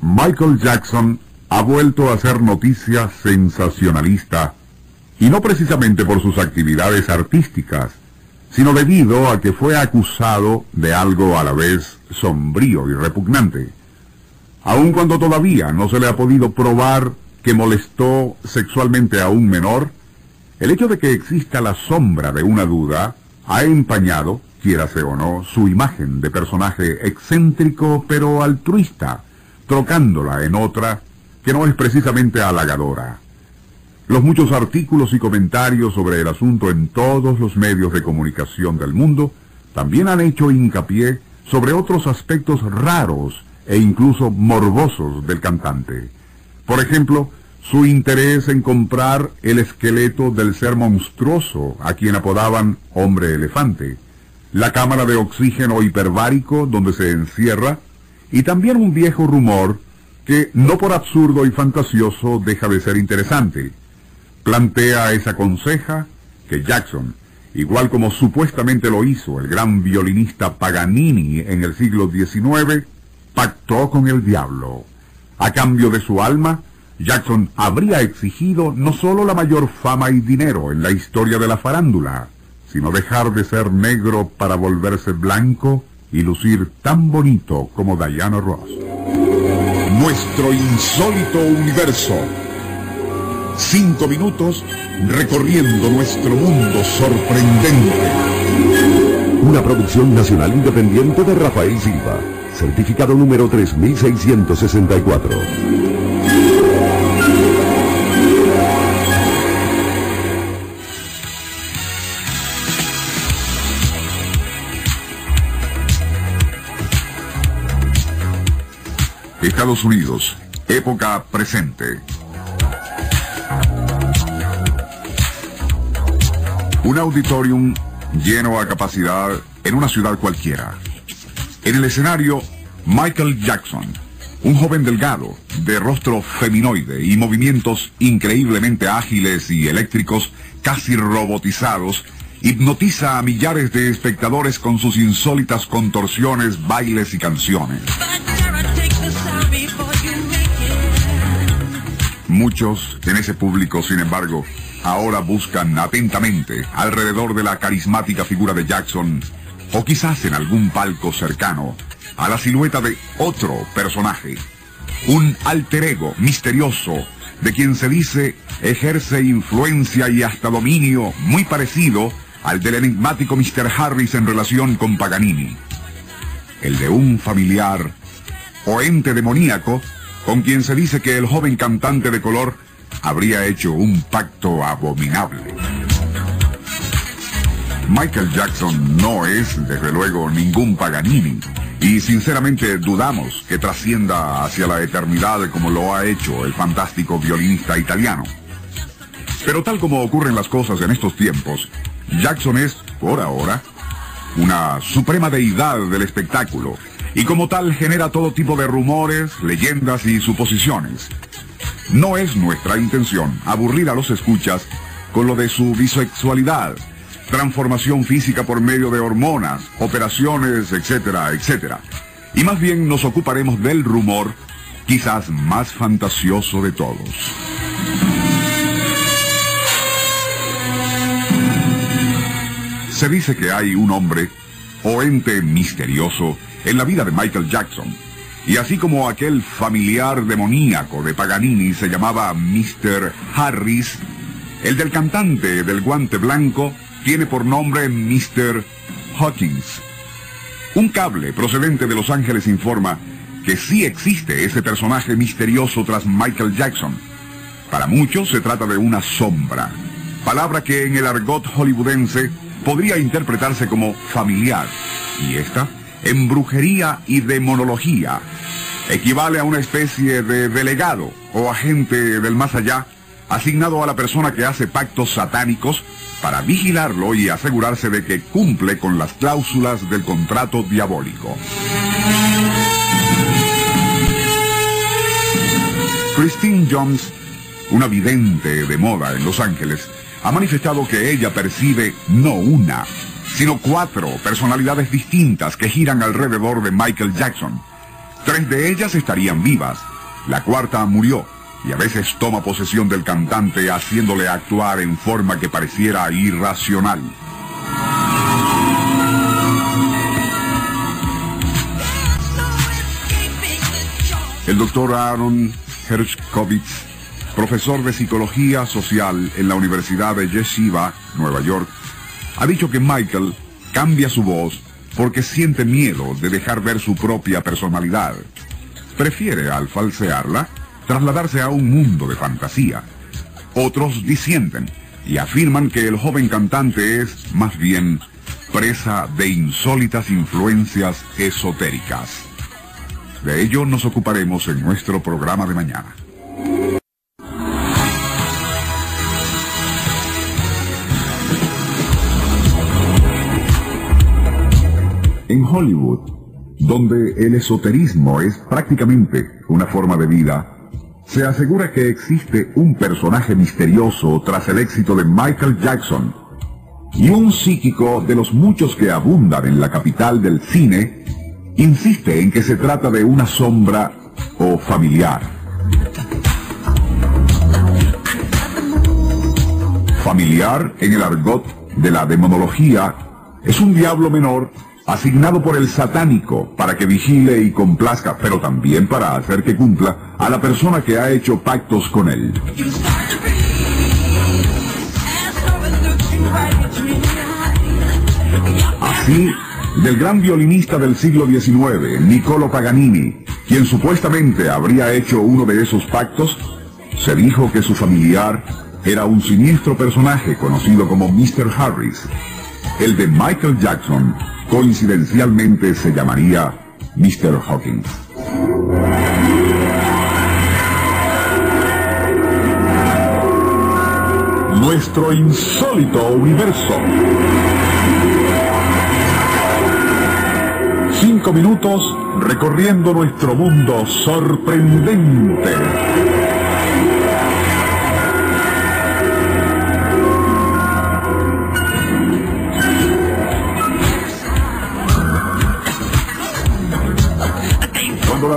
Michael Jackson ha vuelto a ser noticia sensacionalista, y no precisamente por sus actividades artísticas, sino debido a que fue acusado de algo a la vez sombrío y repugnante. Aun cuando todavía no se le ha podido probar que molestó sexualmente a un menor, el hecho de que exista la sombra de una duda ha empañado, quiérase o no, su imagen de personaje excéntrico pero altruista, trocándola en otra que no es precisamente halagadora. Los muchos artículos y comentarios sobre el asunto en todos los medios de comunicación del mundo también han hecho hincapié sobre otros aspectos raros e incluso morbosos del cantante. Por ejemplo, su interés en comprar el esqueleto del ser monstruoso a quien apodaban hombre elefante, la cámara de oxígeno hiperbárico donde se encierra, y también un viejo rumor que, no por absurdo y fantasioso, deja de ser interesante. Plantea esa conseja que Jackson, igual como supuestamente lo hizo el gran violinista Paganini en el siglo XIX, pactó con el diablo. A cambio de su alma, Jackson habría exigido no solo la mayor fama y dinero en la historia de la farándula, sino dejar de ser negro para volverse blanco y lucir tan bonito como Diana Ross. Nuestro insólito universo. Cinco minutos recorriendo nuestro mundo sorprendente. Una producción nacional independiente de Rafael Silva. Certificado número 3664. Estados Unidos, época presente. Un auditorium lleno a capacidad en una ciudad cualquiera. En el escenario, Michael Jackson, un joven delgado, de rostro feminoide y movimientos increíblemente ágiles y eléctricos, casi robotizados, hipnotiza a millares de espectadores con sus insólitas contorsiones, bailes y canciones. Muchos en ese público, sin embargo, ahora buscan atentamente alrededor de la carismática figura de Jackson, o quizás en algún palco cercano, a la silueta de otro personaje, un alter ego misterioso, de quien se dice ejerce influencia y hasta dominio muy parecido al del enigmático Mr. Harris en relación con Paganini. El de un familiar o ente demoníaco con quien se dice que el joven cantante de color habría hecho un pacto abominable. Michael Jackson no es, desde luego, ningún Paganini, y sinceramente dudamos que trascienda hacia la eternidad como lo ha hecho el fantástico violinista italiano. Pero tal como ocurren las cosas en estos tiempos, Jackson es, por ahora, una suprema deidad del espectáculo, y como tal genera todo tipo de rumores, leyendas y suposiciones. No es nuestra intención aburrir a los escuchas con lo de su bisexualidad, transformación física por medio de hormonas, operaciones, etcétera, etcétera. Y más bien nos ocuparemos del rumor, quizás más fantasioso de todos. Se dice que hay un hombre o ente misterioso en la vida de Michael Jackson. Y así como aquel familiar demoníaco de Paganini se llamaba Mr. Harris, el del cantante del guante blanco tiene por nombre Mr. Hawkins. Un cable procedente de Los Ángeles informa que sí existe ese personaje misterioso tras Michael Jackson. Para muchos se trata de una sombra, palabra que en el argot hollywoodense podría interpretarse como familiar. Y esta, en brujería y demonología, equivale a una especie de delegado o agente del más allá, asignado a la persona que hace pactos satánicos para vigilarlo y asegurarse de que cumple con las cláusulas del contrato diabólico. Christine Jones, una vidente de moda en Los Ángeles, ha manifestado que ella percibe no una, sino cuatro personalidades distintas que giran alrededor de Michael Jackson. Tres de ellas estarían vivas. La cuarta murió y a veces toma posesión del cantante haciéndole actuar en forma que pareciera irracional. El doctor Aaron Hershkovitz, profesor de psicología social en la Universidad de Yeshiva, Nueva York, ha dicho que Michael cambia su voz porque siente miedo de dejar ver su propia personalidad. Prefiere, al falsearla, trasladarse a un mundo de fantasía. Otros disienten y afirman que el joven cantante es, más bien, presa de insólitas influencias esotéricas. De ello nos ocuparemos en nuestro programa de mañana. En Hollywood, donde el esoterismo es prácticamente una forma de vida, se asegura que existe un personaje misterioso tras el éxito de Michael Jackson y un psíquico de los muchos que abundan en la capital del cine insiste en que se trata de una sombra o familiar. Familiar, en el argot de la demonología, es un diablo menor asignado por el satánico para que vigile y complazca, pero también para hacer que cumpla a la persona que ha hecho pactos con él. Así, del gran violinista del siglo XIX, Niccolo Paganini, quien supuestamente habría hecho uno de esos pactos, se dijo que su familiar era un siniestro personaje conocido como Mr. Harris. El de Michael Jackson, coincidencialmente, se llamaría Mr. Hawkins. Nuestro insólito universo. Cinco minutos recorriendo nuestro mundo sorprendente.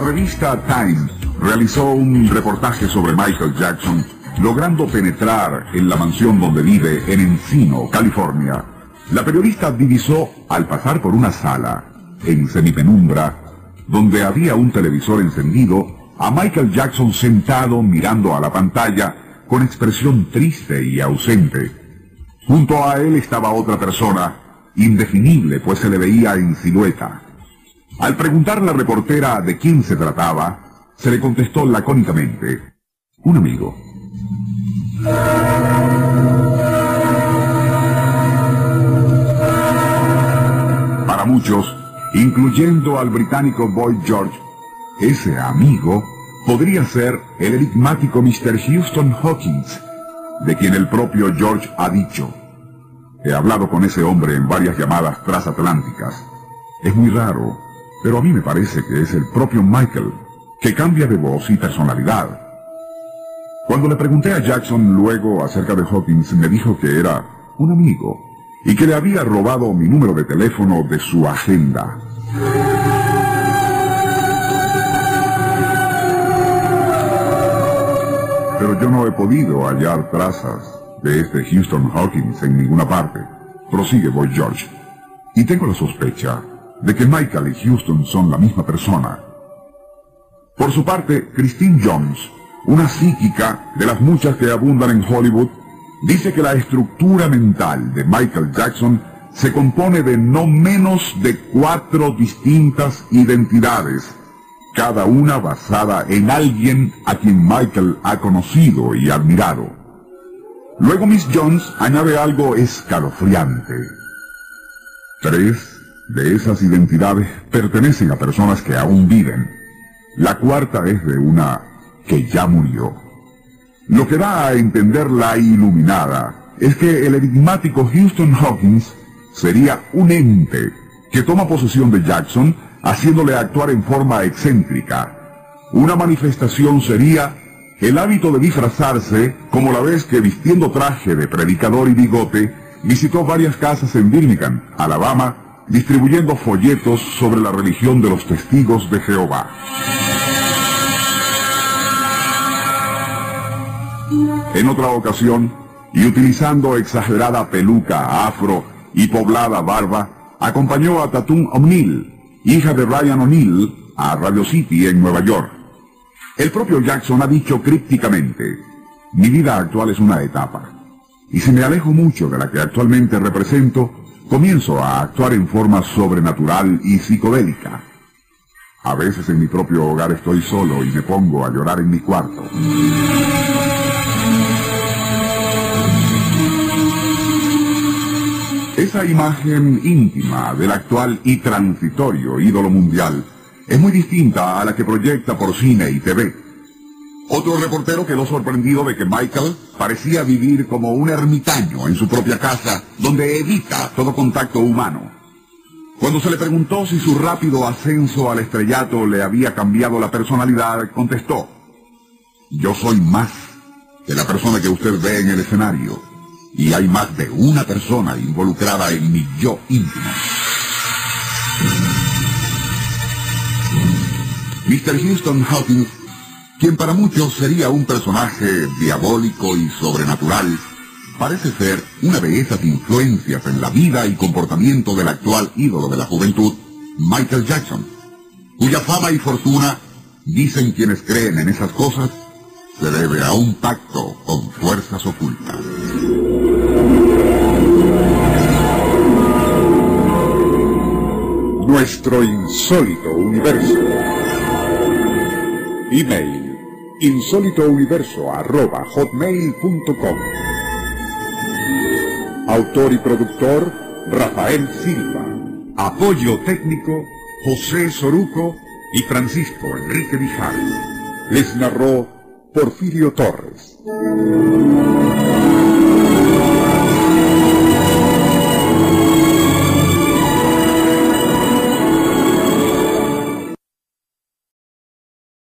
Revista Time realizó un reportaje sobre Michael Jackson, logrando penetrar en la mansión donde vive en Encino, California, la periodista divisó, al pasar por una sala, en semipenumbra, donde había un televisor encendido, a Michael Jackson sentado mirando a la pantalla con expresión triste y ausente. Junto a él estaba otra persona, indefinible pues se le veía en silueta. Al preguntar la reportera de quién se trataba, se le contestó lacónicamente, un amigo. Para muchos, incluyendo al británico Boyd George, ese amigo podría ser el enigmático Mr. Houston Hawkins, de quien el propio George ha dicho. He hablado con ese hombre en varias llamadas transatlánticas. Es muy raro, pero a mí me parece que es el propio Michael, que cambia de voz y personalidad. Cuando le pregunté a Jackson luego acerca de Hawkins, me dijo que era un amigo y que le había robado mi número de teléfono de su agenda. Pero yo no he podido hallar trazas de este Houston Hawkins en ninguna parte. Prosigue Boy George. Y tengo la sospecha de que Michael y Houston son la misma persona. Por su parte, Christine Jones, una psíquica de las muchas que abundan en Hollywood, dice que la estructura mental de Michael Jackson se compone de no menos de cuatro distintas identidades, cada una basada en alguien a quien Michael ha conocido y admirado. Luego Miss Jones añade algo escalofriante. Tres de esas identidades pertenecen a personas que aún viven. La cuarta es de una que ya murió. Lo que da a entender la iluminada es que el enigmático Houston Hawkins sería un ente que toma posesión de Jackson haciéndole actuar en forma excéntrica. Una manifestación sería el hábito de disfrazarse como la vez que vistiendo traje de predicador y bigote visitó varias casas en Birmingham, Alabama, distribuyendo folletos sobre la religión de los testigos de Jehová. En otra ocasión, y utilizando exagerada peluca afro y poblada barba, acompañó a Tatum O'Neill, hija de Ryan O'Neill, a Radio City en Nueva York. El propio Jackson ha dicho crípticamente, mi vida actual es una etapa, y si me alejo mucho de la que actualmente represento, comienzo a actuar en forma sobrenatural y psicodélica. A veces en mi propio hogar estoy solo y me pongo a llorar en mi cuarto. Esa imagen íntima del actual y transitorio ídolo mundial es muy distinta a la que proyecta por cine y TV. Otro reportero quedó sorprendido de que Michael parecía vivir como un ermitaño en su propia casa, donde evita todo contacto humano. Cuando se le preguntó si su rápido ascenso al estrellato le había cambiado la personalidad, contestó, yo soy más que la persona que usted ve en el escenario y hay más de una persona involucrada en mi yo íntimo. Mr. Houston Hawkins, quien para muchos sería un personaje diabólico y sobrenatural, parece ser una de esas influencias en la vida y comportamiento del actual ídolo de la juventud, Michael Jackson, cuya fama y fortuna, dicen quienes creen en esas cosas, se debe a un pacto con fuerzas ocultas. Nuestro insólito universo. Email insólitouniverso.hotmail.com Autor y productor Rafael Silva. Apoyo técnico José Soruco y Francisco Enrique Vijar. Les narró Porfirio Torres.